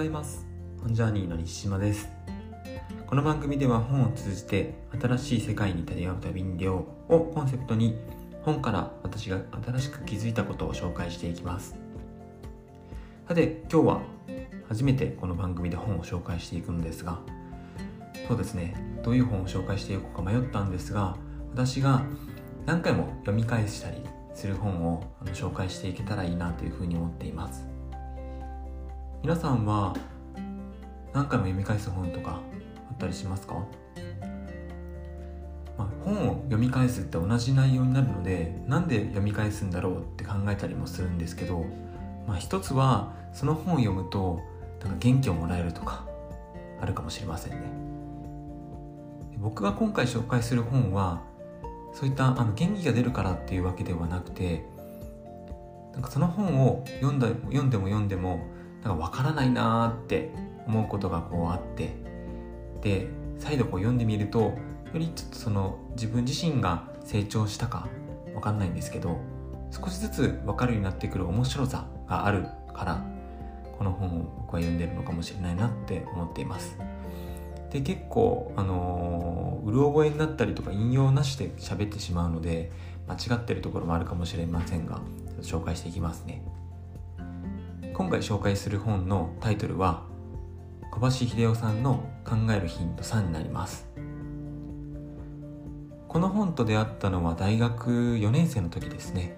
ざいます。本ジャーニーの西島です。この番組では本を通じて新しい世界に出会う旅に出ようをコンセプトに本から私が新しく気づいたことを紹介していきます。さて今日は初めてこの番組で本を紹介していくのですがそうですね。どういう本を紹介していこうか迷ったんですが私が何回も読み返したりする本を紹介していけたらいいなというふうに思っています。皆さんは何回も読み返す本とかあったりしますか、まあ、本を読み返すって同じ内容になるのでなんで読み返すんだろうって考えたりもするんですけど、まあ、一つはその本を読むとなんか元気をもらえるとかあるかもしれませんね。僕が今回紹介する本はそういったあの元気が出るからっていうわけではなくてなんかその本を読んだ読んでも読んでもなんか分からないなーって思うことがこうあって。で再度こう読んでみるとよりちょっとその自分自身が成長したか分かんないんですけど少しずつ分かるようになってくる面白さがあるからこの本を僕は読んでるのかもしれないなって思っています。で結構あのー、うる覚えになったりとか引用なしで喋ってしまうので間違ってるところもあるかもしれませんが紹介していきますね。今回紹介する本のタイトルは小橋秀夫さんの考えるヒント3になります。この本と出会ったのは大学4年生の時ですね。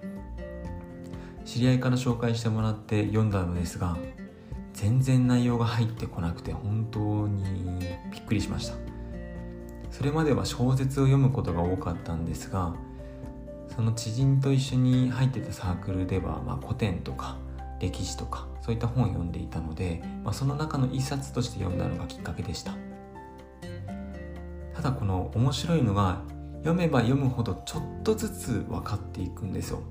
知り合いから紹介してもらって読んだのですが全然内容が入ってこなくて本当にびっくりしました。それまでは小説を読むことが多かったんですがその知人と一緒に入ってたサークルでは、まあ、古典とか歴史とかそういった本を読んでいたので、まあ、その中の一冊として読んだのがきっかけでした。ただこの面白いのが読めば読むほどちょっとずつ分かっていくんですよ。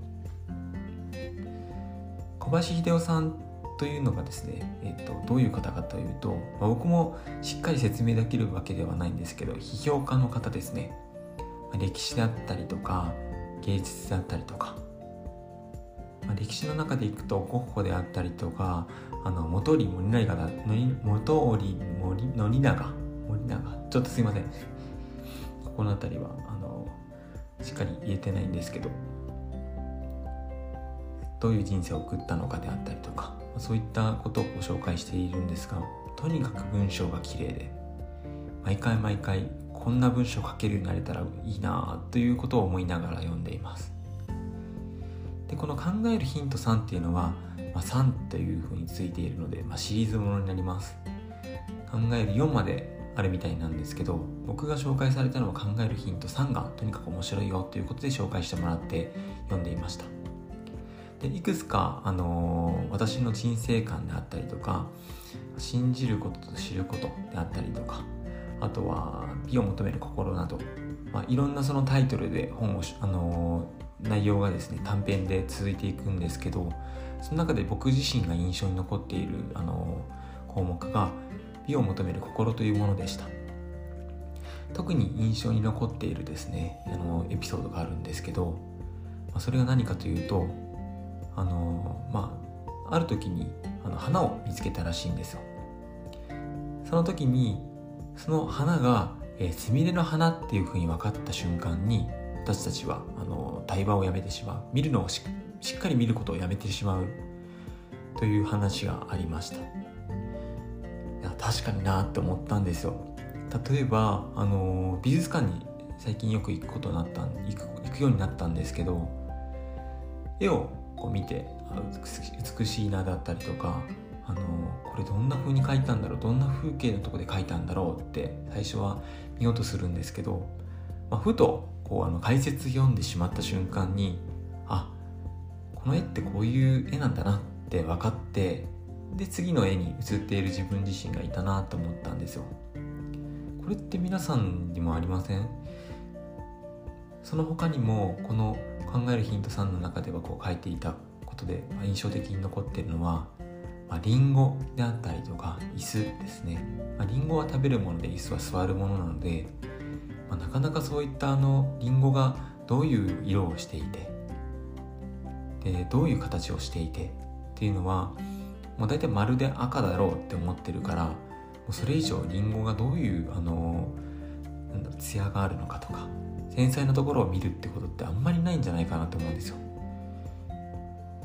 小橋秀夫さんというのがですね、えーと、どういう方かというと、まあ、僕もしっかり説明できるわけではないんですけど批評家の方ですね、歴史であったりとか芸術であったりとかまあ、歴史の中でいくとゴッホであったりとかあの元織森永だ元織森宣長森永？ちょっとすいません。ここの辺りはあのしっかり言えてないんですけど。どういう人生を送ったのかであったりとかそういったことをご紹介しているんですがとにかく文章が綺麗で毎回毎回こんな文章書けるようになれたらいいなということを思いながら読んでいます。でこの考えるヒント3っていうのは、まあ、3というふうについているので、まあ、シリーズものになります。考える4まであるみたいなんですけど僕が紹介されたのは考えるヒント3がとにかく面白いよということで紹介してもらって読んでいました。でいくつか、あのー、私の人生観であったりとか信じることと知ることであったりとかあとは美を求める心など、まあ、いろんなそのタイトルで本を、あの内容がですね短編で続いていくんですけどその中で僕自身が印象に残っているあの項目が美を求める心というものでした。特に印象に残っているですねあのエピソードがあるんですけど、まあ、それが何かというとあのまあある時にあの花を見つけたらしいんですよ。その時にその花がすみれの花っていうふうに分かった瞬間に私たちはあの対話をやめてしまう。見るのをしっかり見ることをやめてしまう。という話がありました。いや確かになって思ったんですよ。例えばあの美術館に最近よく行くことになった行く行くようになったんですけど絵をこう見て美しいなだったりとかあのこれどんな風に描いたんだろうどんな風景のとこで描いたんだろうって最初は見ようとするんですけど、まあ、ふとこうあの解説読んでしまった瞬間にあこの絵ってこういう絵なんだなって分かってで次の絵に映っている自分自身がいたなと思ったんですよ。これって皆さんにもありません？その他にもこの考えるヒント3の中ではこう書いていたことで印象的に残ってるのはまあ、リンゴであったりとか椅子ですね、まあ、リンゴは食べるもので椅子は座るものなのでまあ、なかなかそういったあのリンゴがどういう色をしていてでどういう形をしていてっていうのはもう大体丸で赤だろうって思ってるからもうそれ以上りんごがどういうあのなんだろう艶があるのかとか繊細なところを見るってことってあんまりないんじゃないかなと思うんですよ。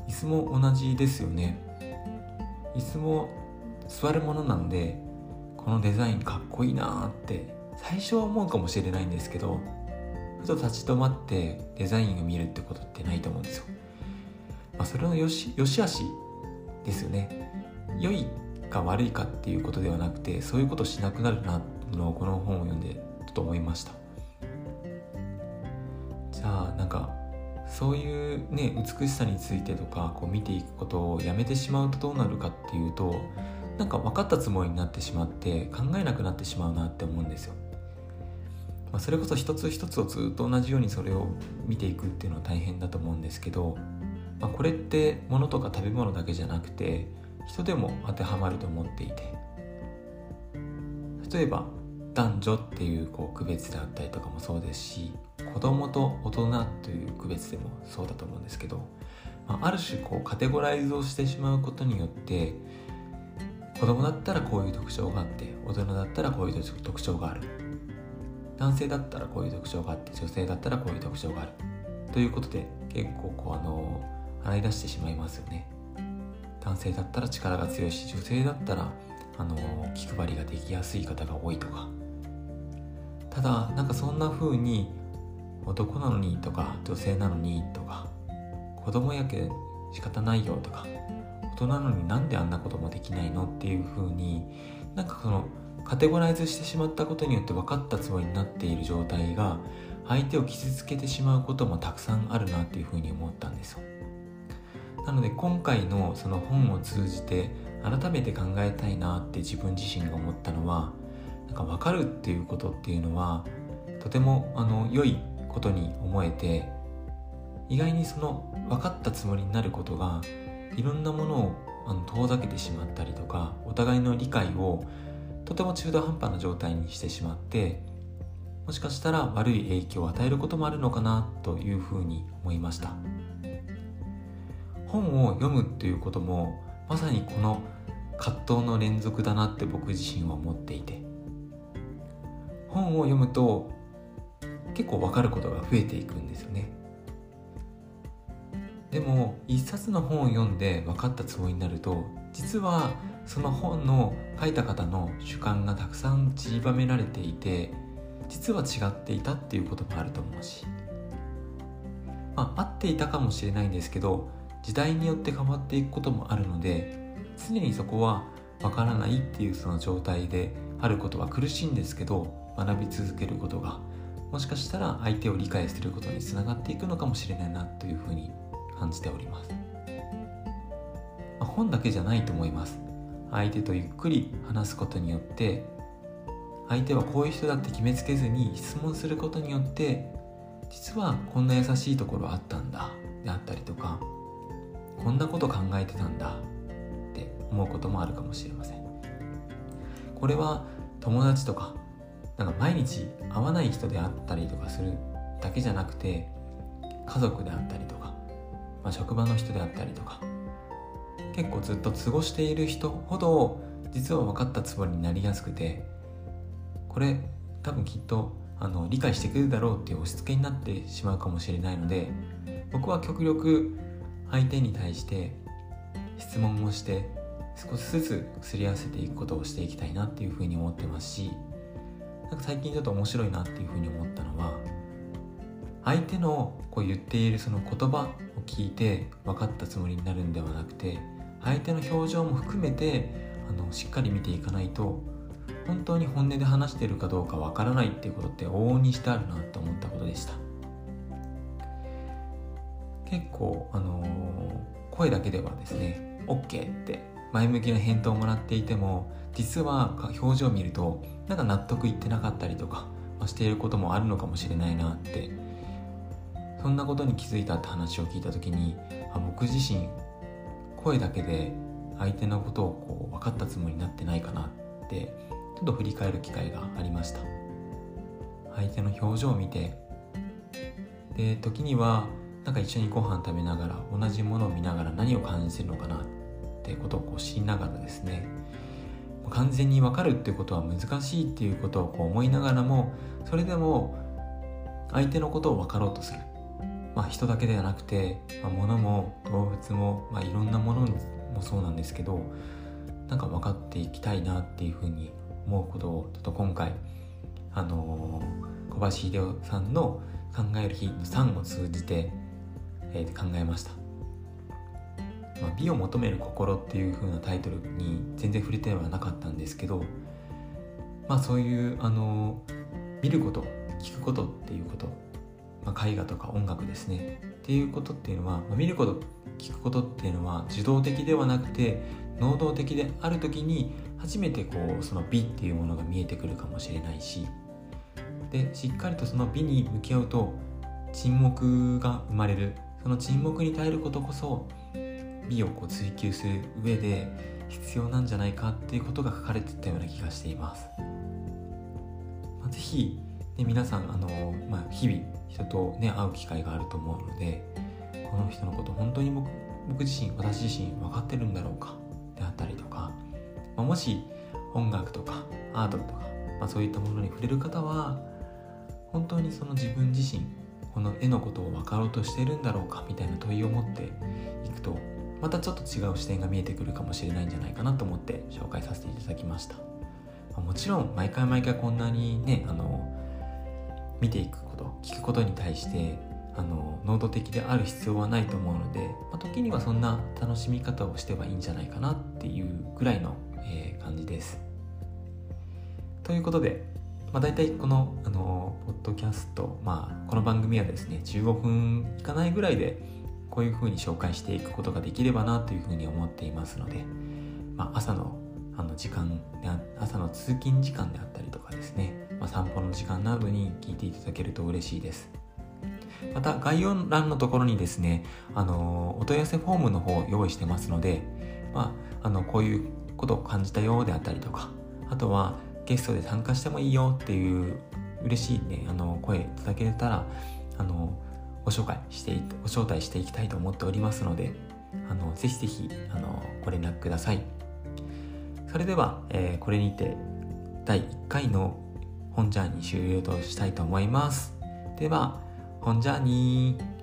椅子も同じですよね。椅子も座るものなんでこのデザインかっこいいなって最初は思うかもしれないんですけどふと立ち止まってデザインを見るってことってないと思うんですよ、まあ、それのよしよし悪しですよね。良いか悪いかっていうことではなくてそういうことしなくなるなのをこの本を読んでちょっと思いました。じゃあなんかそういうね美しさについてとかこう見ていくことをやめてしまうとどうなるかっていうとなんか分かったつもりになってしまって考えなくなってしまうなって思うんですよ、まあ、それこそ一つ一つをずっと同じようにそれを見ていくっていうのは大変だと思うんですけど、まあ、これって物とか食べ物だけじゃなくて人でも当てはまると思っていて例えば男女っていうこう区別であったりとかもそうですし子供と大人という区別でもそうだと思うんですけど、まあ、ある種こうカテゴライズをしてしまうことによって子供だったらこういう特徴があって大人だったらこういう特徴がある。男性だったらこういう特徴があって女性だったらこういう特徴がある。ということで結構こうあの洗い出してしまいますよね。男性だったら力が強いし女性だったらあの気配りができやすい方が多いとか。ただなんかそんな風に男なのにとか女性なのにとか子供やけ仕方ないよとか大人なのになんであんなこともできないのっていう風になんかそのカテゴライズしてしまったことによって分かったつもりになっている状態が相手を傷つけてしまうこともたくさんあるなっていう風に思ったんですよ。なので今回のその本を通じて改めて考えたいなって自分自身が思ったのはなんか分かるっていうことっていうのはとてもあの良いことに思えて意外にその分かったつもりになることがいろんなものをあの遠ざけてしまったりとかお互いの理解をとても中途半端な状態にしてしまってもしかしたら悪い影響を与えることもあるのかなというふうに思いました。本を読むっていうこともまさにこの葛藤の連続だなって僕自身は思っていて本を読むと結構分かることが増えていくんですよね。でも一冊の本を読んで分かったつもりになると実はその本の書いた方の主観がたくさん散りばめられていて実は違っていたっていうこともあると思うし。まあ合っていたかもしれないんですけど時代によって変わっていくこともあるので常にそこは分からないっていうその状態であることは苦しいんですけど学び続けることがもしかしたら相手を理解することにつながっていくのかもしれないなというふうに感じております、本だけじゃないと思います。相手とゆっくり話すことによって相手はこういう人だって決めつけずに質問することによって実はこんな優しいところあったんだであったりとかこんなこと考えてたんだって思うこともあるかもしれません。これは友達とかなんか毎日会わない人であったりとかするだけじゃなくて家族であったりとか、まあ、職場の人であったりとか結構ずっと過ごしている人ほど実は分かったつもりになりやすくてこれ多分きっとあの理解してくれるだろうっていう押し付けになってしまうかもしれないので僕は極力相手に対して質問をして少しずつすり合わせていくことをしていきたいなっていうふうに思ってますしなんか最近ちょっと面白いなっていうふうに思ったのは相手のこう言っているその言葉聞いて分かったつもりになるんではなくて相手の表情も含めてあのしっかり見ていかないと本当に本音で話しているかどうかわからないっていうことって往々にしてあるなと思ったことでした。結構あのー、声だけではですね OK って前向きな返答をもらっていても実は表情を見るとなんか納得いってなかったりとか、まあ、していることもあるのかもしれないなってそんなことに気づいたって話を聞いた時にあ僕自身声だけで相手のことをこう分かったつもりになってないかなってちょっと振り返る機会がありました。相手の表情を見てで時にはなんか一緒にご飯食べながら同じものを見ながら何を感じてるのかなってことをこう知りながらですね。完全に分かるってことは難しいっていうことをこう思いながらもそれでも相手のことを分かろうとする、まあ、人だけではなくて、まあ、物も動物も、まあ、いろんなものもそうなんですけどなんか分かっていきたいなっていうふうに思うことをちょっと今回あのー、小橋秀夫さんの「考える日」の3を通じて、えー、考えました。まあ、美を求める心っていう風なタイトルに全然触れてはなかったんですけど、まあ、そういうあの見ること聞くことっていうこと、まあ、絵画とか音楽ですねっていうことっていうのは、まあ、見ること聞くことっていうのは受動的ではなくて能動的である時に初めてこうその美っていうものが見えてくるかもしれないしでしっかりとその美に向き合うと沈黙が生まれるその沈黙に耐えることこそ美をこう追求する上で必要なんじゃないかっていうことが書かれてたような気がしています。まあ、ぜひ、ね、皆さんあの、まあ、日々人と、ね、会う機会があると思うのでこの人のこと本当に僕僕自身私自身分かってるんだろうかであったりとか、まあ、もし音楽とかアートとか、まあ、そういったものに触れる方は本当にその自分自身この絵のことを分かろうとしてるんだろうかみたいな問いを持っていくとまたちょっと違う視点が見えてくるかもしれないんじゃないかなと思って紹介させていただきました。もちろん毎回毎回こんなにねあの見ていくこと聞くことに対してあの能動的である必要はないと思うので、まあ、時にはそんな楽しみ方をしてはいいんじゃないかなっていうぐらいの、えー、感じです。ということで、まあ、大体このあのポッドキャスト、まあ、この番組はですね15分いかないぐらいでこういうふうに紹介していくことができればなというふうに思っていますので、まあ、朝のあの時間朝の通勤時間であったりとかですね、まあ、散歩の時間などに聞いていただけると嬉しいです。また概要欄のところにですねあのお問い合わせフォームの方を用意してますので、まあ、あのこういうことを感じたよであったりとかあとはゲストで参加してもいいよっていう嬉しいねあの声いただけたらあのご紹介してご招待していきたいと思っておりますのであのぜひぜひあのご連絡ください。それでは、えー、これにて第1回の本ジャーニー終了としたいと思います。では本ジャーニー。